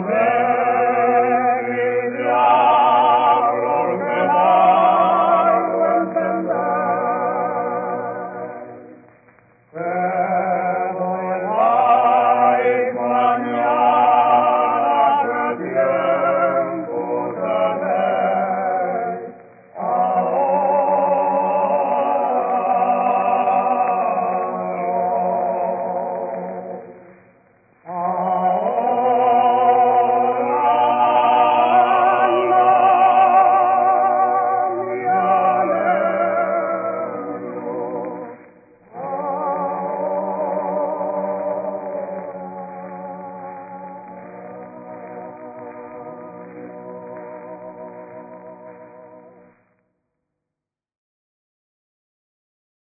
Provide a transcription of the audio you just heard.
Amen.